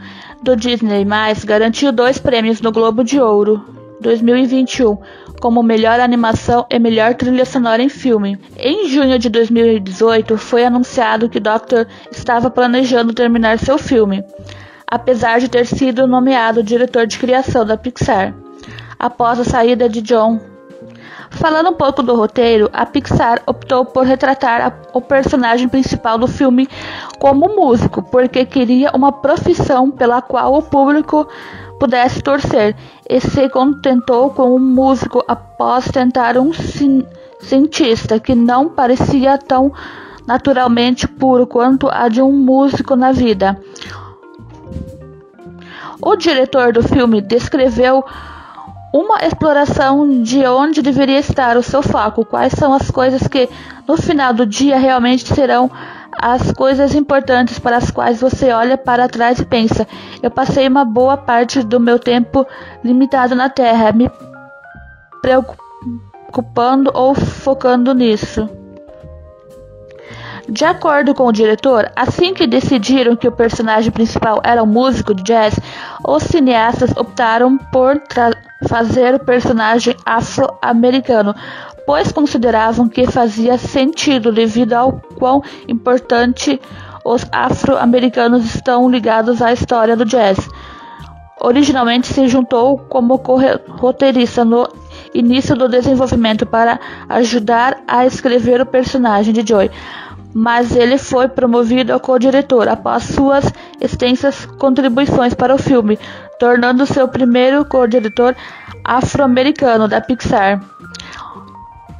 Speaker 3: do Disney+, garantiu dois prêmios no Globo de Ouro 2021 como melhor animação e melhor trilha sonora em filme. Em junho de 2018, foi anunciado que Doctor estava planejando terminar seu filme, apesar de ter sido nomeado diretor de criação da Pixar, após a saída de John Falando um pouco do roteiro, a Pixar optou por retratar a, o personagem principal do filme como músico, porque queria uma profissão pela qual o público pudesse torcer, e se contentou com um músico após tentar um cientista que não parecia tão naturalmente puro quanto a de um músico na vida. O diretor do filme descreveu uma exploração de onde deveria estar o seu foco, quais são as coisas que no final do dia realmente serão as coisas importantes para as quais você olha para trás e pensa: eu passei uma boa parte do meu tempo limitado na Terra, me preocupando ou focando nisso. De acordo com o diretor, assim que decidiram que o personagem principal era um músico de jazz, os cineastas optaram por fazer o personagem afro-americano, pois consideravam que fazia sentido devido ao quão importante os afro-americanos estão ligados à história do jazz. Originalmente se juntou como roteirista no início do desenvolvimento para ajudar a escrever o personagem de Joy mas ele foi promovido a co-diretor após suas extensas contribuições para o filme, tornando-se o primeiro co-diretor afro-americano da Pixar.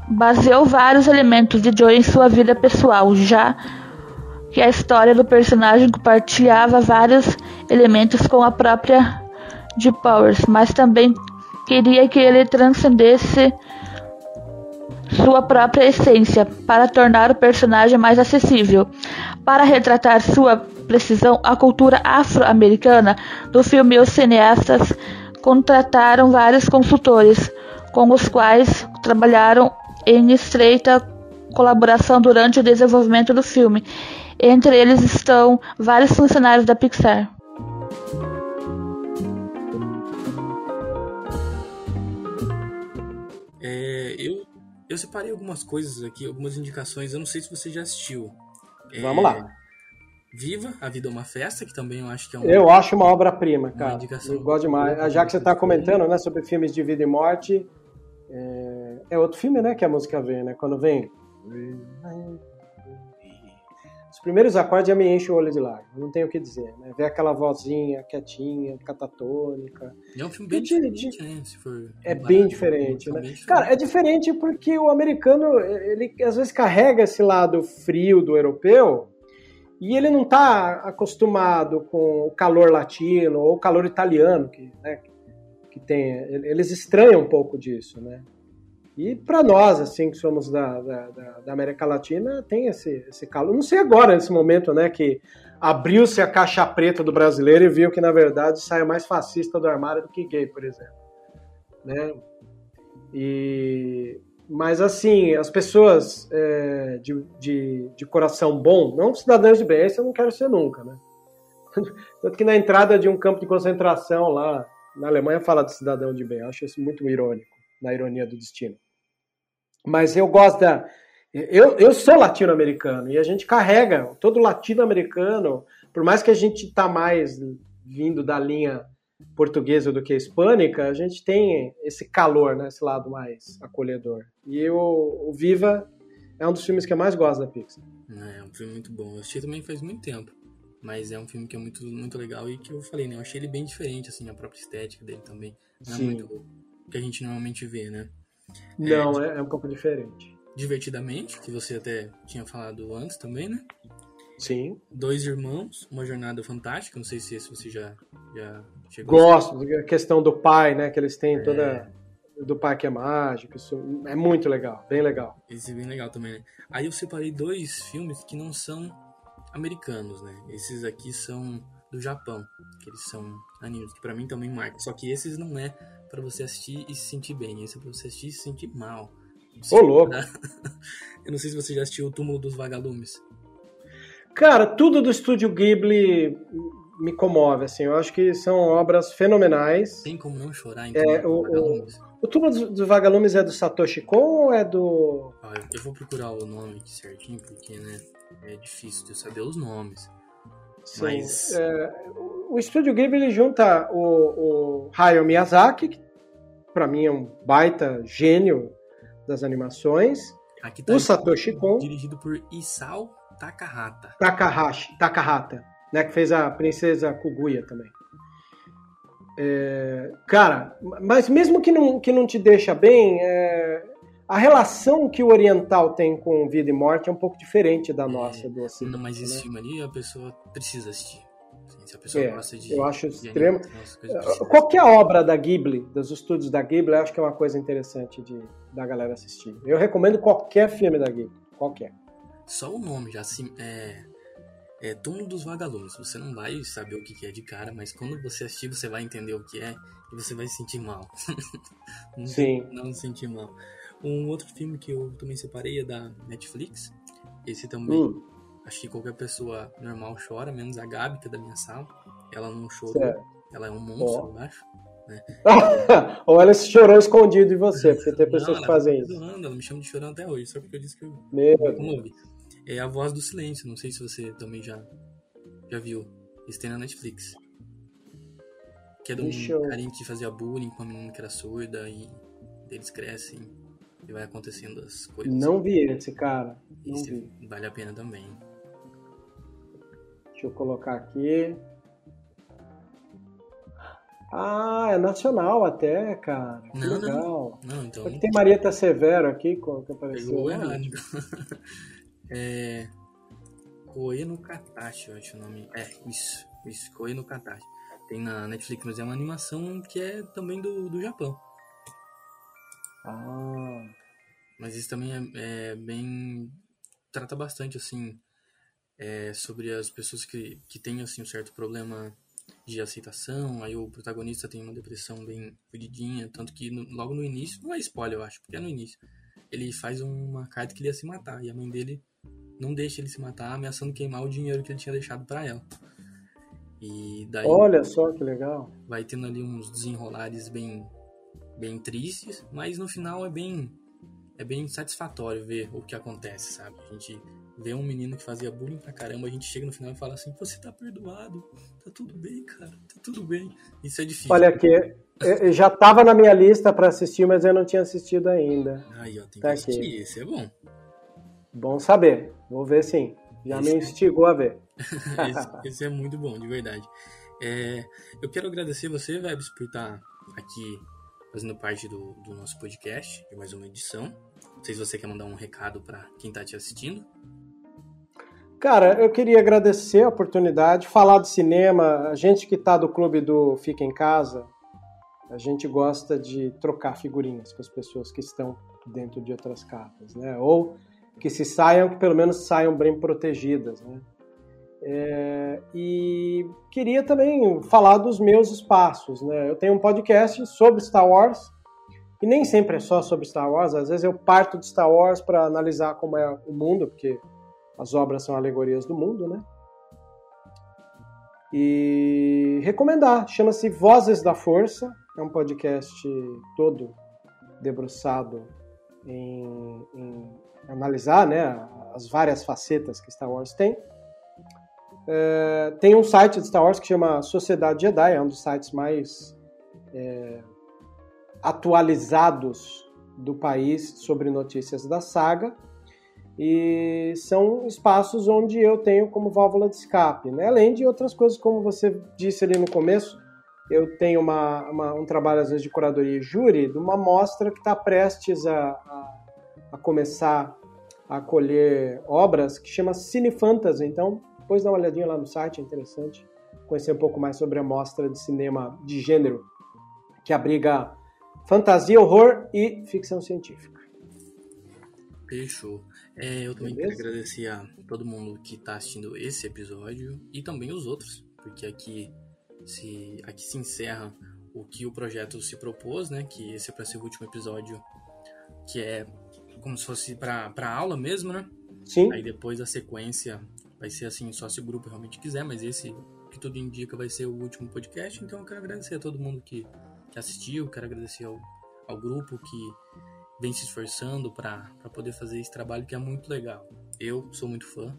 Speaker 3: Baseou vários elementos de Joe em sua vida pessoal, já que a história do personagem compartilhava vários elementos com a própria de Powers, mas também queria que ele transcendesse sua própria essência para tornar o personagem mais acessível. Para retratar sua precisão a cultura afro-americana do filme, os cineastas contrataram vários consultores, com os quais trabalharam em estreita colaboração durante o desenvolvimento do filme. Entre eles estão vários funcionários da Pixar.
Speaker 1: Eu separei algumas coisas aqui, algumas indicações. Eu não sei se você já assistiu.
Speaker 2: Vamos é... lá.
Speaker 1: Viva, A Vida é uma Festa, que também eu acho que é
Speaker 2: uma. Eu acho uma obra-prima, cara. Uma indicação eu gosto demais. Já que você está comentando né, sobre filmes de vida e morte, é... é outro filme, né? Que a música vem, né? Quando vem. Os primeiros acordes já me enchem o olho de lágrimas, não tenho o que dizer, né? Ver aquela vozinha quietinha, catatônica.
Speaker 1: É um filme bem diferente, né? Se for
Speaker 2: é bem diferente, né? Bem Cara, é diferente porque o americano, ele às vezes carrega esse lado frio do europeu e ele não está acostumado com o calor latino ou o calor italiano, que, né, que tem. Eles estranham um pouco disso, né? E para nós, assim, que somos da, da, da, América Latina, tem esse, esse calor. Não sei agora, nesse momento, né, que abriu-se a caixa preta do brasileiro e viu que, na verdade, sai mais fascista do armário do que gay, por exemplo. Né? E, mas, assim, as pessoas é, de, de, de, coração bom, não cidadãos de bem, esse eu não quero ser nunca, né? Tanto que na entrada de um campo de concentração lá na Alemanha fala de cidadão de bem. Eu acho isso muito irônico, na ironia do destino. Mas eu gosto da. Eu, eu sou latino-americano e a gente carrega, todo latino-americano, por mais que a gente tá mais vindo da linha portuguesa do que hispânica, a gente tem esse calor, né, esse lado mais acolhedor. E o, o Viva é um dos filmes que eu mais gosto da Pixar.
Speaker 1: É, é um filme muito bom. Eu assisti também faz muito tempo. Mas é um filme que é muito, muito legal e que eu falei, né? Eu achei ele bem diferente, assim, a própria estética dele também. Não é Sim. muito o que a gente normalmente vê, né?
Speaker 2: Não, é, é, um pouco diferente.
Speaker 1: Divertidamente, que você até tinha falado antes também, né?
Speaker 2: Sim.
Speaker 1: Dois Irmãos, Uma Jornada Fantástica, não sei se esse você já, já chegou
Speaker 2: Gosto, a, questão do pai, né? Que eles têm é. toda. Do pai que é mágico, isso é muito legal, bem legal.
Speaker 1: Esse é bem legal também, né? Aí eu separei dois filmes que não são americanos, né? Esses aqui são do Japão, que eles são animes que para mim também marcam. Só que esses não é para você assistir e se sentir bem, esse é pra você assistir e se sentir mal.
Speaker 2: Ô, louco!
Speaker 1: Eu não sei se você já assistiu O Túmulo dos Vagalumes.
Speaker 2: Cara, tudo do estúdio Ghibli me comove, assim. Eu acho que são obras fenomenais.
Speaker 1: Tem como não chorar em
Speaker 2: é, o, o, o Túmulo dos, dos Vagalumes é do Satoshi Kon ou é do...
Speaker 1: Ah, eu vou procurar o nome aqui certinho, porque, né, é difícil de eu saber os nomes.
Speaker 2: Sim, Mas... É, o Estúdio Ghibli junta o, o Hayao Miyazaki, que pra mim é um baita gênio das animações,
Speaker 1: tá
Speaker 2: o Satoshi Kon...
Speaker 1: Dirigido por Isao Takahata.
Speaker 2: Takahashi, Takahata, né, que fez a Princesa Kuguya também. É, cara, mas mesmo que não, que não te deixa bem, é, a relação que o oriental tem com vida e morte é um pouco diferente da nossa, é, do ocidente.
Speaker 1: Não, mas esse né? filme ali a pessoa precisa assistir. Se a pessoa
Speaker 2: é,
Speaker 1: gosta de.
Speaker 2: Eu acho extremo. É, qualquer obra da Ghibli, dos estúdios da Ghibli, eu acho que é uma coisa interessante de, da galera assistir. Eu recomendo qualquer filme da Ghibli. Qualquer.
Speaker 1: Só o nome já se. É, é Túmulo dos Vagalumes. Você não vai saber o que é de cara, mas quando você assistir, você vai entender o que é e você vai se sentir mal. não,
Speaker 2: Sim.
Speaker 1: Não se sentir mal. Um outro filme que eu também separei é da Netflix. Esse também. Hum. Acho que qualquer pessoa normal chora, menos a Gabi, que é da minha sala. Ela não. Certo. Ela é um monstro, oh. eu acho. Né?
Speaker 2: Ou ela chorou escondido de você, porque tem pessoas não, que fazem isso.
Speaker 1: Ela me chama de chorando até hoje, só porque eu disse que eu
Speaker 2: Meu
Speaker 1: ouvi é A Voz do Silêncio. Não sei se você também já, já viu. Isso tem na Netflix. Que é de um carinha que fazia bullying com uma menina que era surda e eles crescem e vai acontecendo as coisas.
Speaker 2: Não vi esse, cara. Não esse
Speaker 1: vi. Vale a pena também.
Speaker 2: Deixa eu colocar aqui. Ah, é nacional até, cara. Que não, legal.
Speaker 1: Não, não então.
Speaker 2: Aqui tem Marieta Severo aqui que apareceu.
Speaker 1: Pegou errado. É. Koe no Katashi, eu acho o nome. É, isso. Isso, Koe no Katashi. Tem na Netflix, mas é uma animação que é também do, do Japão.
Speaker 2: Ah.
Speaker 1: Mas isso também é, é bem. Trata bastante, assim, é, sobre as pessoas que, que têm, assim, um certo problema de aceitação. Aí o protagonista tem uma depressão bem fudidinha. Tanto que no, logo no início, não é spoiler, eu acho, porque é no início. Ele faz uma carta que ele ia se matar. E a mãe dele não deixa ele se matar, ameaçando queimar o dinheiro que ele tinha deixado para ela. E daí
Speaker 2: Olha só que legal.
Speaker 1: Vai tendo ali uns desenrolares bem bem tristes, mas no final é bem é bem satisfatório ver o que acontece, sabe? A gente vê um menino que fazia bullying pra caramba, a gente chega no final e fala assim: "Você tá perdoado. Tá tudo bem, cara. Tá tudo bem". Isso é difícil.
Speaker 2: Olha aqui, eu já tava na minha lista para assistir, mas eu não tinha assistido ainda.
Speaker 1: Aí, ó, tem tá que assistir, aqui. esse é bom.
Speaker 2: Bom saber. Vou ver sim. Já esse me instigou a ver.
Speaker 1: esse, esse, é muito bom, de verdade. É, eu quero agradecer você, Vebs, por estar aqui fazendo parte do, do, nosso podcast, de mais uma edição. Não sei se você quer mandar um recado para quem está te assistindo.
Speaker 2: Cara, eu queria agradecer a oportunidade, falar de cinema. A gente que está do clube do Fica em Casa, a gente gosta de trocar figurinhas com as pessoas que estão dentro de outras casas, né? Ou que se saiam, que pelo menos saiam bem protegidas. Né? É, e queria também falar dos meus espaços. Né? Eu tenho um podcast sobre Star Wars, e nem sempre é só sobre Star Wars, às vezes eu parto de Star Wars para analisar como é o mundo, porque as obras são alegorias do mundo, né? E recomendar, chama-se Vozes da Força, é um podcast todo debruçado em, em analisar né, as várias facetas que Star Wars tem. É, tem um site de Star Wars que chama Sociedade Jedi, é um dos sites mais é, atualizados do país sobre notícias da saga. E são espaços onde eu tenho como válvula de escape, né? além de outras coisas, como você disse ali no começo. Eu tenho uma, uma, um trabalho, às vezes, de curadoria e júri de uma mostra que está prestes a, a a começar a colher obras que chama Cine Fantasy. Então, depois dá uma olhadinha lá no site, é interessante conhecer um pouco mais sobre a mostra de cinema de gênero que abriga fantasia, horror e ficção científica.
Speaker 1: Fechou. É, eu também Beleza? quero agradecer a todo mundo que está assistindo esse episódio e também os outros, porque aqui se, aqui se encerra o que o projeto se propôs, né? Que esse é para ser o último episódio, que é como se fosse para aula mesmo, né?
Speaker 2: Sim.
Speaker 1: Aí depois a sequência vai ser assim, só se o grupo realmente quiser, mas esse que tudo indica vai ser o último podcast. Então eu quero agradecer a todo mundo que, que assistiu, quero agradecer ao, ao grupo que vem se esforçando para poder fazer esse trabalho que é muito legal. Eu sou muito fã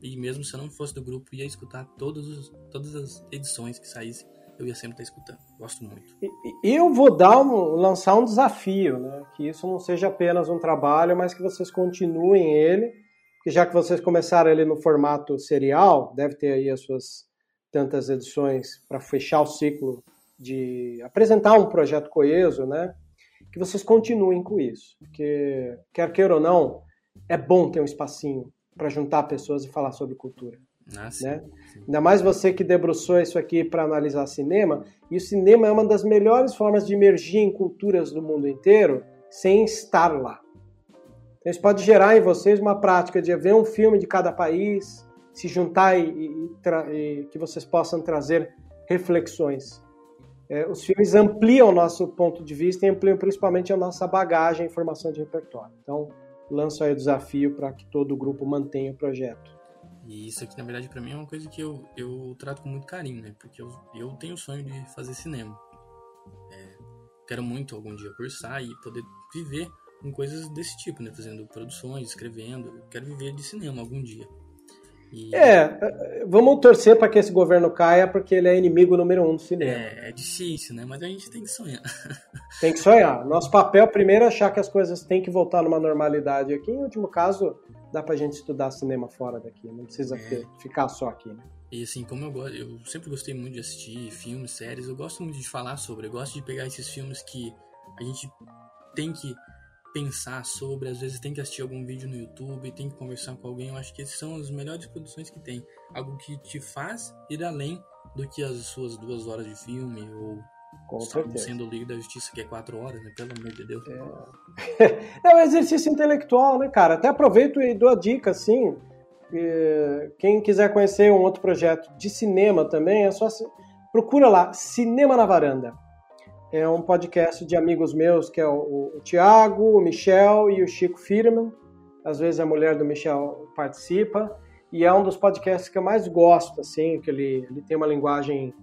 Speaker 1: e mesmo se eu não fosse do grupo, ia escutar todos os, todas as edições que saíssem, eu ia sempre estar escutando. Gosto muito.
Speaker 2: Eu vou dar um, lançar um desafio, né? Que isso não seja apenas um trabalho, mas que vocês continuem ele, porque já que vocês começaram ele no formato serial, deve ter aí as suas tantas edições para fechar o ciclo de apresentar um projeto coeso, né? Que vocês continuem com isso, porque quer queira ou não, é bom ter um espacinho para juntar pessoas e falar sobre cultura.
Speaker 1: Ah, sim,
Speaker 2: né?
Speaker 1: sim.
Speaker 2: Ainda mais você que debruçou isso aqui para analisar cinema, e o cinema é uma das melhores formas de emergir em culturas do mundo inteiro sem estar lá. Então, isso pode gerar em vocês uma prática de ver um filme de cada país, se juntar e, e, e que vocês possam trazer reflexões. É, os filmes ampliam o nosso ponto de vista e ampliam principalmente a nossa bagagem e formação de repertório. Então, lanço aí o desafio para que todo o grupo mantenha o projeto.
Speaker 1: E isso aqui, na verdade, para mim é uma coisa que eu, eu trato com muito carinho, né? Porque eu, eu tenho o sonho de fazer cinema. É, quero muito algum dia cursar e poder viver com coisas desse tipo, né? Fazendo produções, escrevendo. Quero viver de cinema algum dia.
Speaker 2: E... É, vamos torcer para que esse governo caia, porque ele é inimigo número um do cinema.
Speaker 1: É, é difícil, né? Mas a gente tem que sonhar.
Speaker 2: Tem que sonhar. Nosso papel primeiro é achar que as coisas têm que voltar numa normalidade aqui. Em último caso, dá pra gente estudar cinema fora daqui. Não precisa é. ficar só aqui, né?
Speaker 1: E assim, como eu gosto, eu sempre gostei muito de assistir filmes, séries, eu gosto muito de falar sobre, eu gosto de pegar esses filmes que a gente tem que pensar sobre, às vezes tem que assistir algum vídeo no YouTube, tem que conversar com alguém. Eu acho que esses são as melhores produções que tem. Algo que te faz ir além do que as suas duas horas de filme ou
Speaker 2: com certeza.
Speaker 1: sendo o Liga da Justiça que é quatro horas, né? Pelo amor de Deus.
Speaker 2: É, é um exercício intelectual, né, cara? Até aproveito e dou a dica, assim. Quem quiser conhecer um outro projeto de cinema também, é só procura lá, Cinema na Varanda é um podcast de amigos meus, que é o, o Tiago, o Michel e o Chico Firman. Às vezes a mulher do Michel participa. E é um dos podcasts que eu mais gosto, assim, que ele, ele tem uma linguagem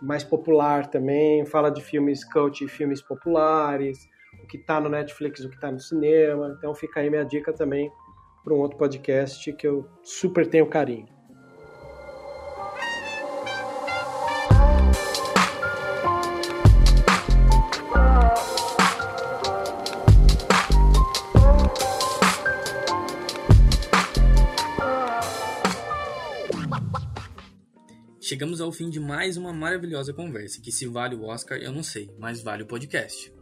Speaker 2: mais popular também, fala de filmes cult e filmes populares, o que está no Netflix, o que está no cinema. Então fica aí minha dica também para um outro podcast que eu super tenho carinho.
Speaker 1: Chegamos ao fim de mais uma maravilhosa conversa, que se vale o Oscar eu não sei, mas vale o podcast.